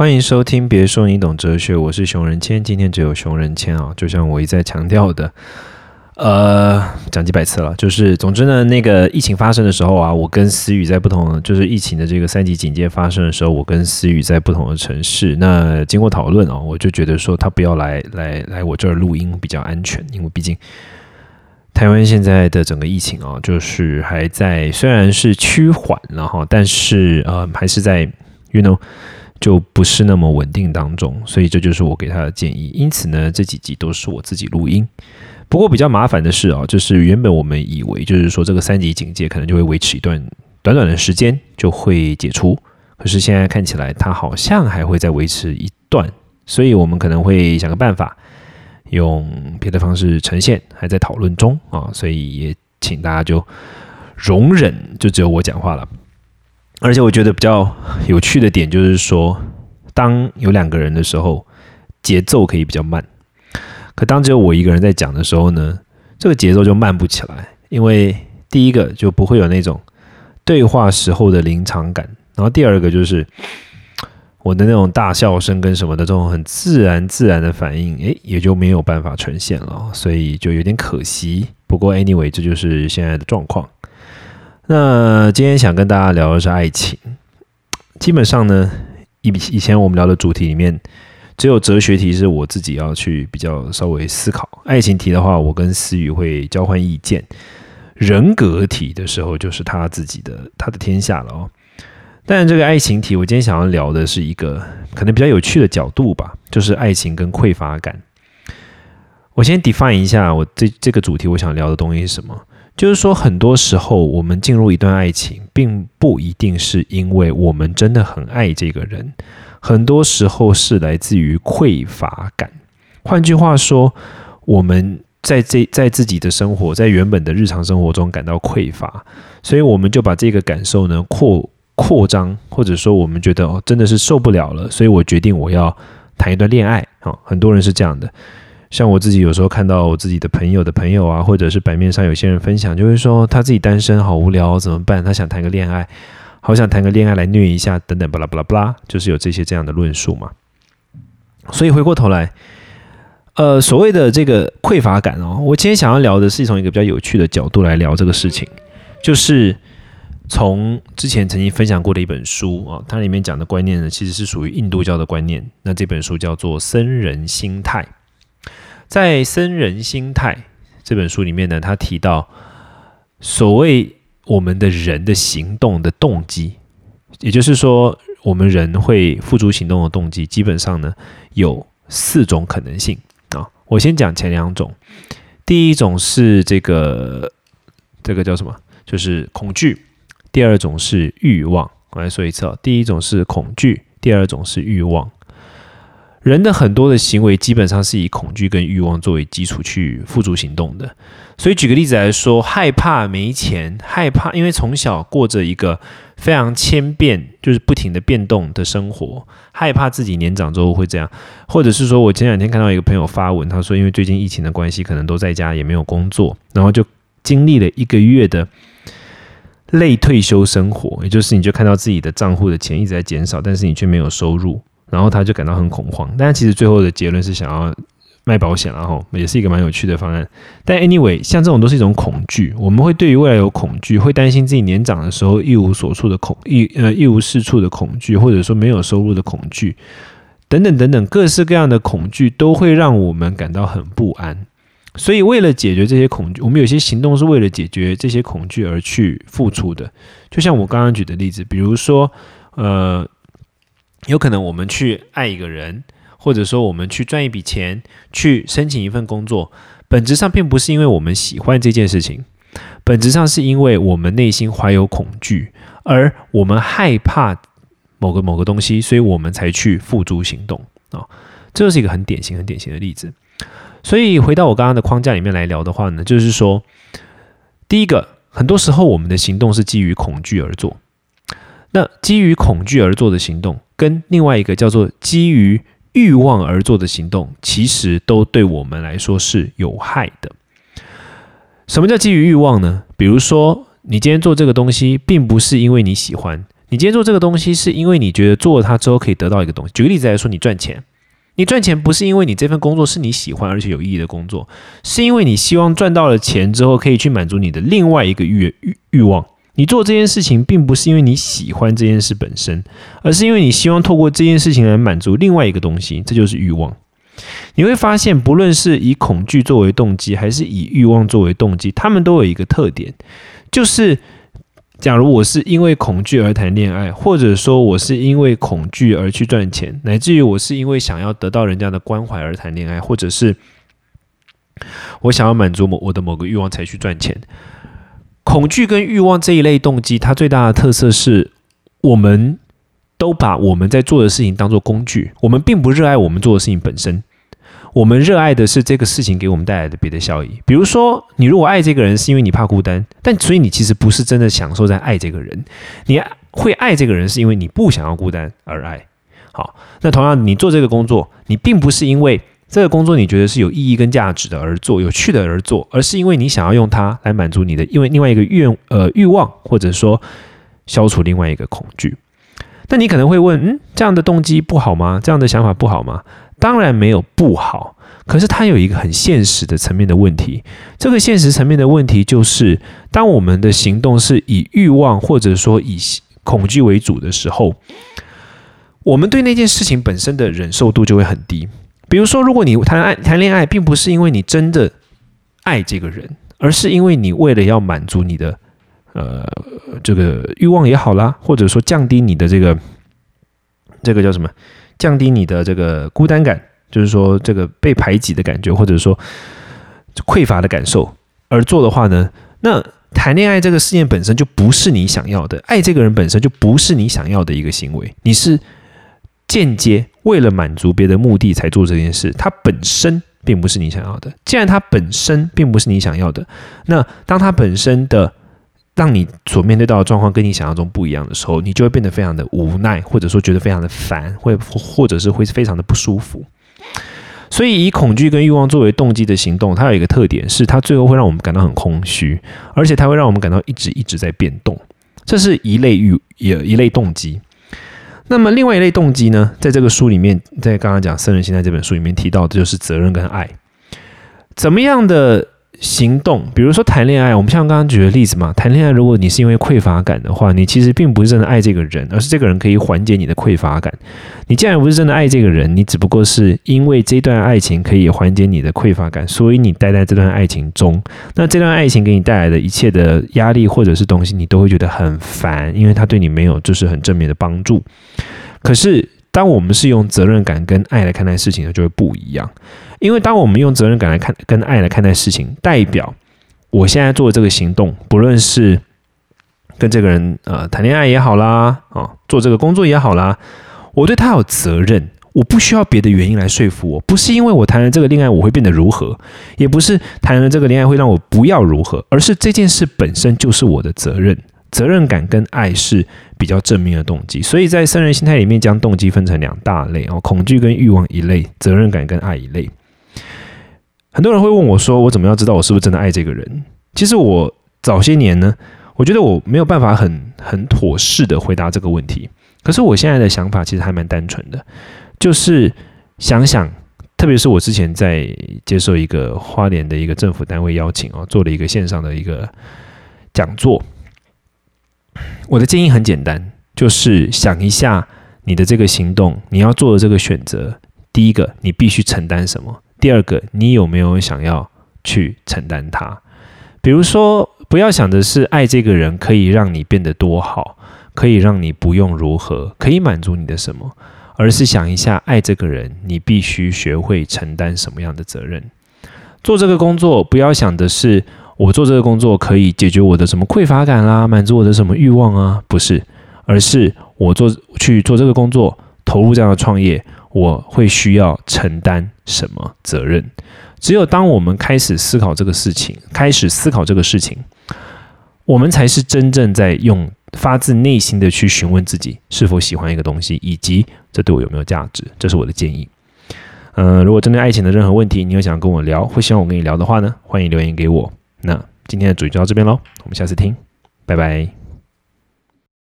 欢迎收听，别说你懂哲学，我是熊仁谦。今天只有熊仁谦啊，就像我一再强调的，呃，讲几百次了。就是总之呢，那个疫情发生的时候啊，我跟思雨在不同，就是疫情的这个三级警戒发生的时候，我跟思雨在不同的城市。那经过讨论啊，我就觉得说他不要来来来我这儿录音比较安全，因为毕竟台湾现在的整个疫情啊，就是还在虽然是趋缓了哈，但是呃还是在，you know。就不是那么稳定当中，所以这就是我给他的建议。因此呢，这几集都是我自己录音。不过比较麻烦的是啊，就是原本我们以为就是说这个三级警戒可能就会维持一段短短的时间就会解除，可是现在看起来它好像还会再维持一段，所以我们可能会想个办法，用别的方式呈现，还在讨论中啊，所以也请大家就容忍，就只有我讲话了。而且我觉得比较有趣的点就是说，当有两个人的时候，节奏可以比较慢；可当只有我一个人在讲的时候呢，这个节奏就慢不起来。因为第一个就不会有那种对话时候的临场感，然后第二个就是我的那种大笑声跟什么的这种很自然自然的反应，诶，也就没有办法呈现了，所以就有点可惜。不过 anyway，这就是现在的状况。那今天想跟大家聊的是爱情。基本上呢，以以前我们聊的主题里面，只有哲学题是我自己要去比较稍微思考。爱情题的话，我跟思雨会交换意见。人格题的时候，就是他自己的他的天下了哦。但这个爱情题，我今天想要聊的是一个可能比较有趣的角度吧，就是爱情跟匮乏感。我先 define 一下我这这个主题，我想聊的东西是什么。就是说，很多时候我们进入一段爱情，并不一定是因为我们真的很爱这个人，很多时候是来自于匮乏感。换句话说，我们在这在自己的生活，在原本的日常生活中感到匮乏，所以我们就把这个感受呢扩扩张，或者说我们觉得哦真的是受不了了，所以我决定我要谈一段恋爱。哦，很多人是这样的。像我自己有时候看到我自己的朋友的朋友啊，或者是版面上有些人分享，就会说他自己单身好无聊，怎么办？他想谈个恋爱，好想谈个恋爱来虐一下，等等，巴拉巴拉巴拉，就是有这些这样的论述嘛。所以回过头来，呃，所谓的这个匮乏感哦，我今天想要聊的是从一个比较有趣的角度来聊这个事情，就是从之前曾经分享过的一本书啊，它里面讲的观念呢，其实是属于印度教的观念。那这本书叫做《僧人心态》。在《僧人心态》这本书里面呢，他提到所谓我们的人的行动的动机，也就是说，我们人会付诸行动的动机，基本上呢有四种可能性啊。我先讲前两种，第一种是这个这个叫什么？就是恐惧；第二种是欲望。我来说一次啊，第一种是恐惧，第二种是欲望。人的很多的行为基本上是以恐惧跟欲望作为基础去付诸行动的，所以举个例子来说，害怕没钱，害怕因为从小过着一个非常千变，就是不停的变动的生活，害怕自己年长之后会这样，或者是说我前两天看到一个朋友发文，他说因为最近疫情的关系，可能都在家也没有工作，然后就经历了一个月的类退休生活，也就是你就看到自己的账户的钱一直在减少，但是你却没有收入。然后他就感到很恐慌，但其实最后的结论是想要卖保险，然后也是一个蛮有趣的方案。但 anyway，像这种都是一种恐惧，我们会对于未来有恐惧，会担心自己年长的时候一无所处的恐一呃一无是处的恐惧，或者说没有收入的恐惧，等等等等，各式各样的恐惧都会让我们感到很不安。所以为了解决这些恐惧，我们有些行动是为了解决这些恐惧而去付出的。就像我刚刚举的例子，比如说呃。有可能我们去爱一个人，或者说我们去赚一笔钱，去申请一份工作，本质上并不是因为我们喜欢这件事情，本质上是因为我们内心怀有恐惧，而我们害怕某个某个东西，所以我们才去付诸行动啊。这就是一个很典型、很典型的例子。所以回到我刚刚的框架里面来聊的话呢，就是说，第一个，很多时候我们的行动是基于恐惧而做。那基于恐惧而做的行动，跟另外一个叫做基于欲望而做的行动，其实都对我们来说是有害的。什么叫基于欲望呢？比如说，你今天做这个东西，并不是因为你喜欢，你今天做这个东西，是因为你觉得做了它之后可以得到一个东西。举个例子来说，你赚钱，你赚钱不是因为你这份工作是你喜欢而且有意义的工作，是因为你希望赚到了钱之后可以去满足你的另外一个欲欲欲望。你做这件事情，并不是因为你喜欢这件事本身，而是因为你希望透过这件事情来满足另外一个东西，这就是欲望。你会发现，不论是以恐惧作为动机，还是以欲望作为动机，他们都有一个特点，就是。假如我是因为恐惧而谈恋爱，或者说我是因为恐惧而去赚钱，乃至于我是因为想要得到人家的关怀而谈恋爱，或者是我想要满足某我的某个欲望才去赚钱，恐惧跟欲望这一类动机，它最大的特色是，我们都把我们在做的事情当做工具，我们并不热爱我们做的事情本身。我们热爱的是这个事情给我们带来的别的效益，比如说，你如果爱这个人是因为你怕孤单，但所以你其实不是真的享受在爱这个人，你会爱这个人是因为你不想要孤单而爱。好，那同样，你做这个工作，你并不是因为这个工作你觉得是有意义跟价值的而做，有趣的而做，而是因为你想要用它来满足你的因为另外一个愿呃欲望，或者说消除另外一个恐惧。那你可能会问，嗯，这样的动机不好吗？这样的想法不好吗？当然没有不好，可是它有一个很现实的层面的问题。这个现实层面的问题就是，当我们的行动是以欲望或者说以恐惧为主的时候，我们对那件事情本身的忍受度就会很低。比如说，如果你谈爱谈恋爱，并不是因为你真的爱这个人，而是因为你为了要满足你的呃这个欲望也好啦，或者说降低你的这个这个叫什么？降低你的这个孤单感，就是说这个被排挤的感觉，或者说匮乏的感受而做的话呢，那谈恋爱这个事件本身就不是你想要的，爱这个人本身就不是你想要的一个行为，你是间接为了满足别的目的才做这件事，它本身并不是你想要的。既然它本身并不是你想要的，那当它本身的。当你所面对到的状况跟你想象中不一样的时候，你就会变得非常的无奈，或者说觉得非常的烦，会或者是会非常的不舒服。所以，以恐惧跟欲望作为动机的行动，它有一个特点，是它最后会让我们感到很空虚，而且它会让我们感到一直一直在变动。这是一类欲，也一类动机。那么，另外一类动机呢，在这个书里面，在刚刚讲《圣人心态》这本书里面提到的就是责任跟爱，怎么样的？行动，比如说谈恋爱，我们像刚刚举的例子嘛，谈恋爱，如果你是因为匮乏感的话，你其实并不是真的爱这个人，而是这个人可以缓解你的匮乏感。你既然不是真的爱这个人，你只不过是因为这段爱情可以缓解你的匮乏感，所以你待在这段爱情中。那这段爱情给你带来的一切的压力或者是东西，你都会觉得很烦，因为他对你没有就是很正面的帮助。可是，当我们是用责任感跟爱来看待事情的，就会不一样。因为当我们用责任感来看、跟爱来看待事情，代表我现在做的这个行动，不论是跟这个人呃谈恋爱也好啦，啊做这个工作也好啦，我对他有责任，我不需要别的原因来说服我，不是因为我谈了这个恋爱我会变得如何，也不是谈了这个恋爱会让我不要如何，而是这件事本身就是我的责任。责任感跟爱是比较正面的动机，所以在三人心态里面将动机分成两大类哦，恐惧跟欲望一类，责任感跟爱一类。很多人会问我说：“我怎么样知道我是不是真的爱这个人？”其实我早些年呢，我觉得我没有办法很很妥适的回答这个问题。可是我现在的想法其实还蛮单纯的，就是想想，特别是我之前在接受一个花莲的一个政府单位邀请哦，做了一个线上的一个讲座。我的建议很简单，就是想一下你的这个行动，你要做的这个选择，第一个，你必须承担什么？第二个，你有没有想要去承担它？比如说，不要想的是爱这个人可以让你变得多好，可以让你不用如何，可以满足你的什么，而是想一下，爱这个人，你必须学会承担什么样的责任。做这个工作，不要想的是我做这个工作可以解决我的什么匮乏感啦，满足我的什么欲望啊？不是，而是我做去做这个工作，投入这样的创业。我会需要承担什么责任？只有当我们开始思考这个事情，开始思考这个事情，我们才是真正在用发自内心的去询问自己是否喜欢一个东西，以及这对我有没有价值。这是我的建议。嗯，如果针对爱情的任何问题，你有想跟我聊，或希望我跟你聊的话呢，欢迎留言给我。那今天的主题就到这边喽，我们下次听，拜拜。